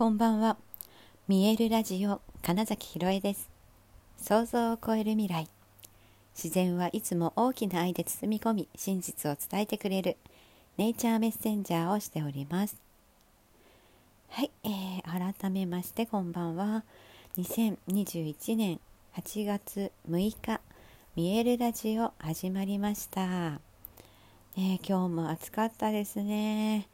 こんばんは。見えるラジオ金崎ひろえです。想像を超える未来。自然はいつも大きな愛で包み込み、真実を伝えてくれるネイチャーメッセンジャーをしております。はい、えー、改めましてこんばんは。2021年8月6日、見えるラジオ始まりました。えー、今日も暑かったですね。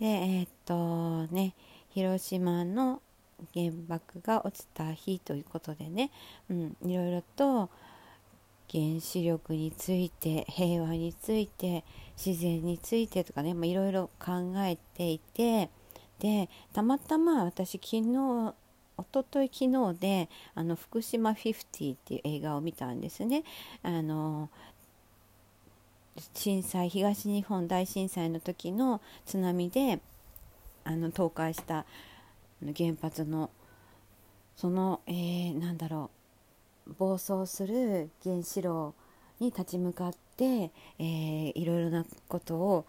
で、えー、っとね、広島の原爆が落ちた日ということでね、うん、いろいろと原子力について平和について自然についてとかねまいろいろ考えていてでたまたま私昨日おととい昨日であの福島50っていう映画を見たんですね。あの震災東日本大震災の時の津波であの倒壊した原発のその、えー、なんだろう暴走する原子炉に立ち向かって、えー、いろいろなことを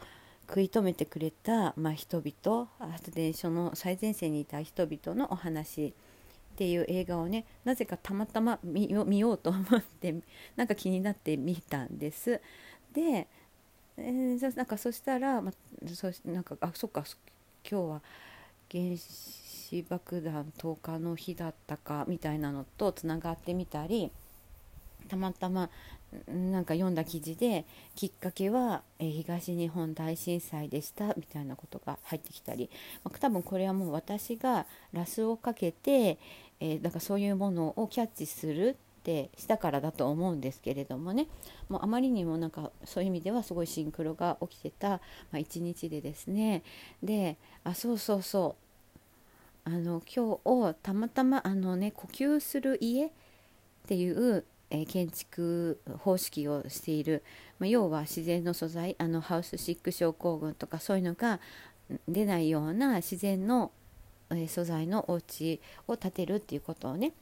食い止めてくれた、まあ、人々発電所の最前線にいた人々のお話っていう映画をねなぜかたまたま見ようと思ってなんか気になって見たんです。で、えー、なんかそしたら、まあ、そなんかあそっか今日は原子爆弾投下の日だったかみたいなのとつながってみたりたまたまなんか読んだ記事できっかけは、え東日本大震災でしたみたいなことが入ってきたり、まあ、多分これはもう私がラスをかけて、えー、だからそういうものをキャッチするてしたからだと思うんですけれどもね。もうあまりにもなんかそういう意味ではすごいシンクロが起きてた、まあ、日でですね。であそうそうそう。あの今日たまたまあのね呼吸する家っていうえー、建築方式をしている、まあ、要は自然の素材あのハウスシック症候群とかそういうのが出ないような自然の、え、素材のお家を建てるっていうことをね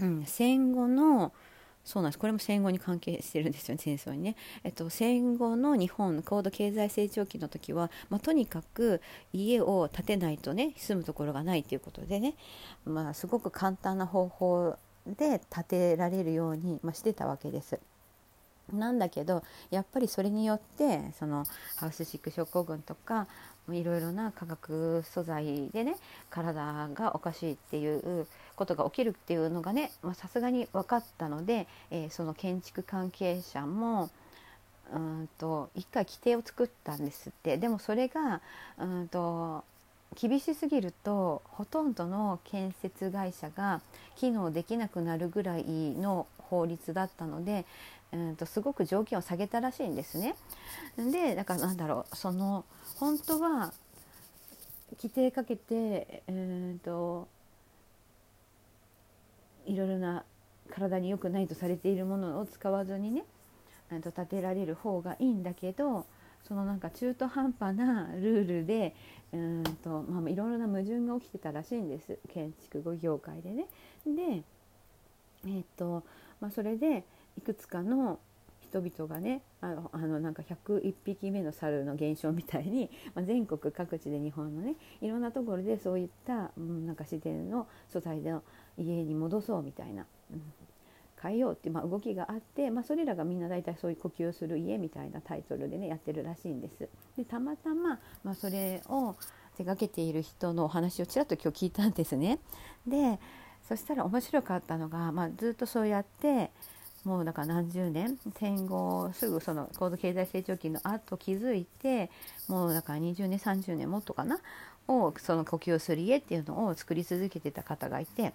うん、戦後のそうなんですこれも戦後に関係してるんですよね戦争にね、えっと、戦後の日本高度経済成長期の時は、まあ、とにかく家を建てないとね住むところがないということでね、まあ、すごく簡単な方法で建てられるように、まあ、してたわけです。なんだけどやっぱりそれによってそのハウスシック症候群とかいろいろな化学素材でね体がおかしいっていうことが起きるっていうのがねさすがに分かったので、えー、その建築関係者もうんと一回規定を作ったんですって。でもそれがうんと厳しすぎるとほとんどの建設会社が機能できなくなるぐらいの法律だったので、うんとすごく条件を下げたらしいんですね。でだからなんだろうその本当は規定かけて、えーと、いろいろな体に良くないとされているものを使わずにねと立てられる方がいいんだけどそのなんか中途半端なルールでうんと、まあ、いろいろな矛盾が起きてたらしいんです建築業界でね。で、えーとまあ、それでいくつかの人々がねあのあのなんか101匹目の猿の現象みたいに、まあ、全国各地で日本のねいろんなところでそういった、うん、なんか自然の素材の家に戻そうみたいな、うん、変えようっていう、まあ、動きがあって、まあ、それらがみんな大体そういう呼吸する家みたいなタイトルでねやってるらしいんです。でたまたま、まあ、それを手がけている人のお話をちらっと今日聞いたんですね。でそしたら面白かったのが、まあ、ずっとそうやってもうだから何十年戦後すぐその高度経済成長期の後気づいてもうだから20年30年もっとかなをその呼吸する家っていうのを作り続けてた方がいて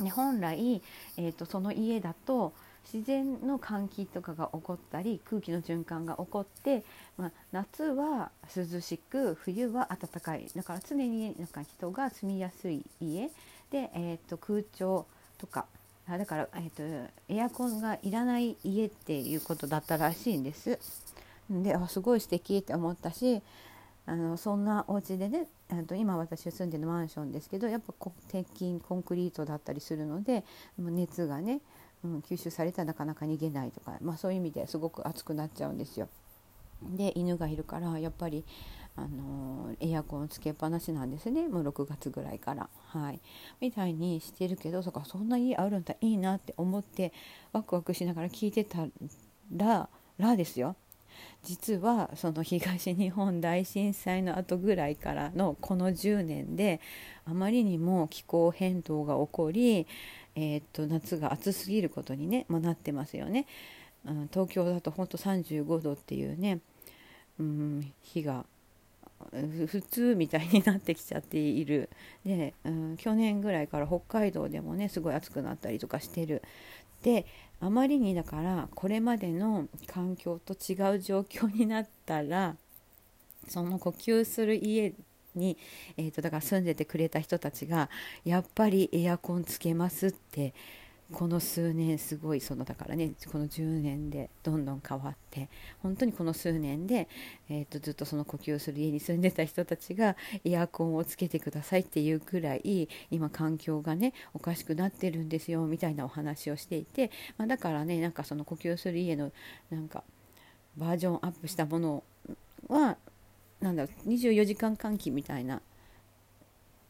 で本来、えーと、その家だと自然の換気とかが起こったり空気の循環が起こって、まあ、夏は涼しく冬は暖かい。だから常になんか人が住みやすい家。で、えーと空調とかだから、えーと、エアコンがいらない家っていうことだったらしいんです。であすごい素敵って思ったしあのそんなお家でねと今私住んでるマンションですけどやっぱ鉄筋コンクリートだったりするので熱がね、うん、吸収されたらなかなか逃げないとか、まあ、そういう意味ですごく熱くなっちゃうんですよ。で犬がいるからやっぱりあのエアコンつけっぱなしなんですねもう6月ぐらいから。はい、みたいにしてるけどそかそんな家あるんだいいなって思ってワクワクしながら聞いてたららですよ実はその東日本大震災の後ぐらいからのこの10年であまりにも気候変動が起こり、えー、っと夏が暑すぎることにね、まあ、なってますよね。うん、東京だと本当35度っていうね、うん、日が普通みたいになってきちゃっている。で、うん、去年ぐらいから北海道でもねすごい暑くなったりとかしてる。であまりにだからこれまでの環境と違う状況になったらその呼吸する家に、えーとだから住んでてくれた人たちがやっぱりエアコンつけますってこの数年すごいそのだからねこの10年でどんどん変わって本当にこの数年で、えーと、ずっとその呼吸する家に住んでた人たちがエアコンをつけてくださいっていうくらい今環境がねおかしくなってるんですよみたいなお話をしていて、まあ、だからねなんかその呼吸する家のなんかバージョンアップしたものはなんだろう24時間換気みたいな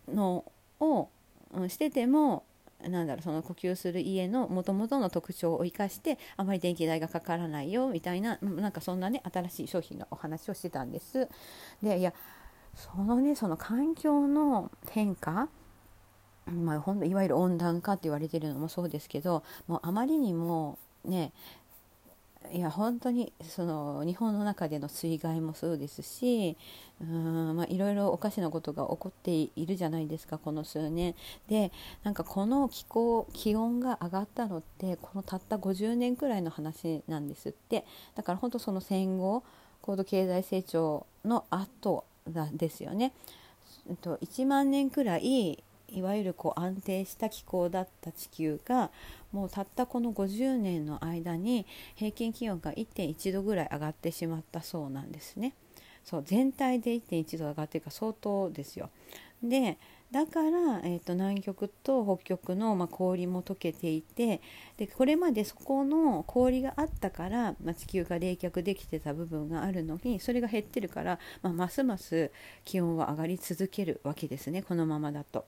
のを、うん、しててもなんだろうその呼吸する家のもともとの特徴を生かしてあまり電気代がかからないよみたいななんかそんなね新しい商品のお話をしてたんです。でいやそのねその環境の変化まあ、ほんいわゆる温暖化って言われてるのもそうですけどもうあまりにもねいや本当にその日本の中での水害もそうですしうんまあいろいろおかしなことが起こっているじゃないですかこの数年でなんかこの気候気温が上がったのってこのたった50年くらいの話なんですってだから本当その戦後高度経済成長の後なんですよね。1万年くらいいわゆるこう安定した気候だった地球がもうたったこの50年の間に平均気温が1.1度ぐらい上がってしまったそうなんですね。そう全体で1.1度上がってるか相当ですよ。でだから、えーと、南極と北極の、まあ、氷も溶けていてでこれまでそこの氷があったから、まあ、地球が冷却できてた部分があるのにそれが減ってるから、まあ、ますます気温は上がり続けるわけですねこのままだと。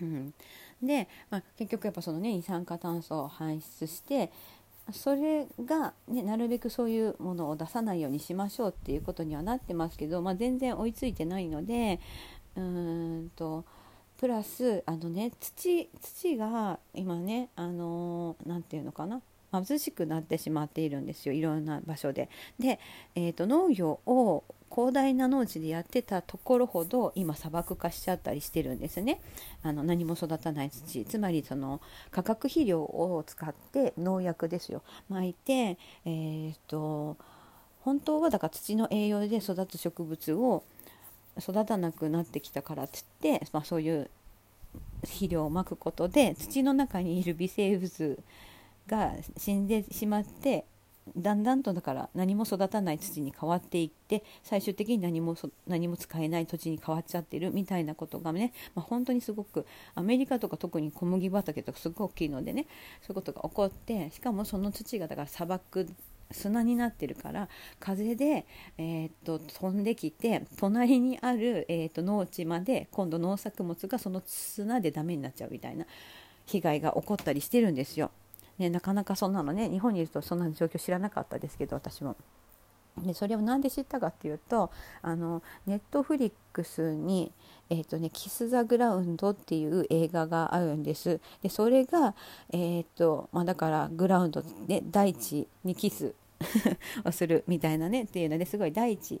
うん、で、まあ、結局やっぱそのね二酸化炭素を排出してそれが、ね、なるべくそういうものを出さないようにしましょうっていうことにはなってますけど、まあ、全然追いついてないのでうーんとプラスあのね土土が今ねあの何て言うのかな貧しくなってしまっているんですよいろんな場所で。で、えーと農業を広大な農地でやってたところほど今砂漠化しちゃったりしてるんですね。あの何も育たない土。つまりその化学肥料を使って農薬ですよ。巻いてえー、っと本当はだから土の栄養で育つ植物を育たなくなってきたからっつって、まあ、そういう肥料をまくことで土の中にいる微生物が死んでしまってだんだんとだから何も育たない土に変わっていって最終的に何も何も使えない土地に変わっちゃってるみたいなことがね、まあ、本当にすごくアメリカとか特に小麦畑とかすごく大きいのでねそういうことが起こってしかもその土がだから砂漠砂になってるから風で、えー、っと飛んできて隣にある、えー、っと農地まで今度農作物がその砂でダメになっちゃうみたいな被害が起こったりしてるんですよ。ね、なかなかそんなのね日本にいるとそんな状況知らなかったですけど私も。でそれを何で知ったかっていうとあのネットフリックスに「えーとね、キス・ザ・グラウンド」っていう映画があるんです。でそれが、えーとまあ、だからグラウンドで大地にキス をするみたいなねっていうのですごい大地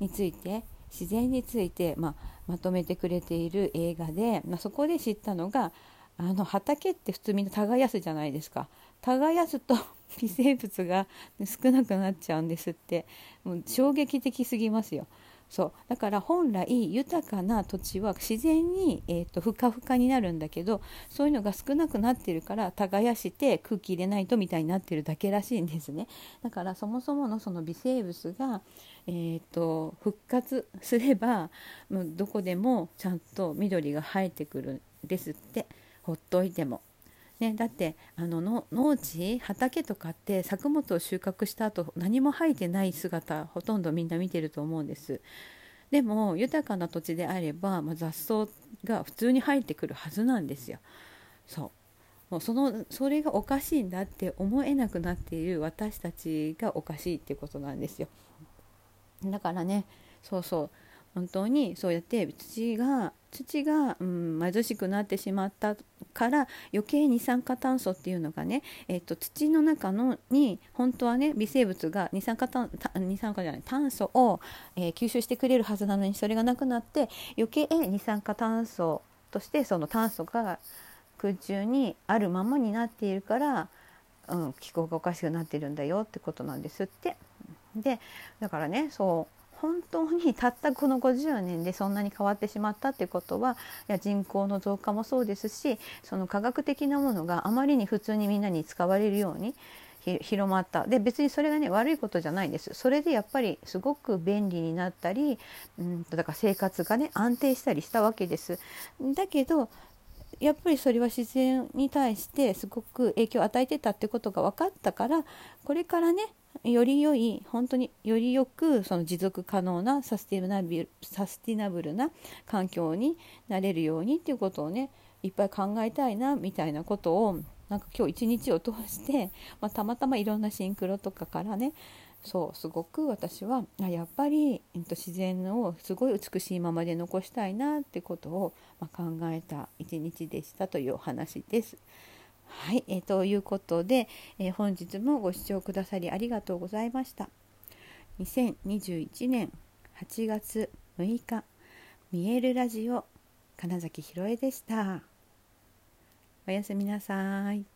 について自然について、まあ、まとめてくれている映画で、まあ、そこで知ったのがあの畑って普通みんな耕すじゃないですか。耕すと 微生物が少なくなっちゃうんですって。もう衝撃的すぎますよ。そう。だから本来豊かな土地は自然に、えーと、ふかふかになるんだけどそういうのが少なくなってるから耕して空気入れないとみたいになってるだけらしいんですね。だからそもそものその微生物が、えーと復活すればどこでもちゃんと緑が生えてくるんですって。ほっといても。ね、だってあのの農地畑とかって作物を収穫した後何も生えてない姿ほとんどみんな見てると思うんです。でも豊かな土地であれば、まあ、雑草が普通に生えてくるはずなんですよ。そうもうそのそれがおかしいんだって思えなくなっている私たちがおかしいっていうことなんですよ。だからねそうそう本当にそうやって土が土が、うん、貧しくなってしまったから余計二酸化炭素っていうのがね、えっと、土の中のに本当はね微生物が二酸化炭二酸化じゃない炭素を、えー、吸収してくれるはずなのにそれがなくなって余計二酸化炭素としてその炭素が空中にあるままになっているから、うん、気候がおかしくなってるんだよってことなんですって。でだからねそう本当にたったこの50年でそんなに変わってしまったってことはいや人口の増加もそうですしその科学的なものがあまりに普通にみんなに使われるように広まった。で別にそれがね悪いことじゃないんです。それでやっぱりすごく便利になったりうんだから生活がね安定したりしたわけです。だけどやっぱりそれは自然に対してすごく影響を与えてたってことが分かったからこれからねより良い本当によりよくその持続可能なサスティナビサスティナブルな環境になれるようにっていうことをねいっぱい考えたいなみたいなことをなんか今日一日を通して、まあ、たまたまいろんなシンクロとかからねそうすごく私はやっぱり、えっと、自然をすごい美しいままで残したいなってことを、ま、考えた一日でしたというお話です。はい、えー、ということで、えー、本日もご視聴くださりありがとうございました。2021年8月6日、見えるラジオ、金崎ひろえでした。おやすみなさい。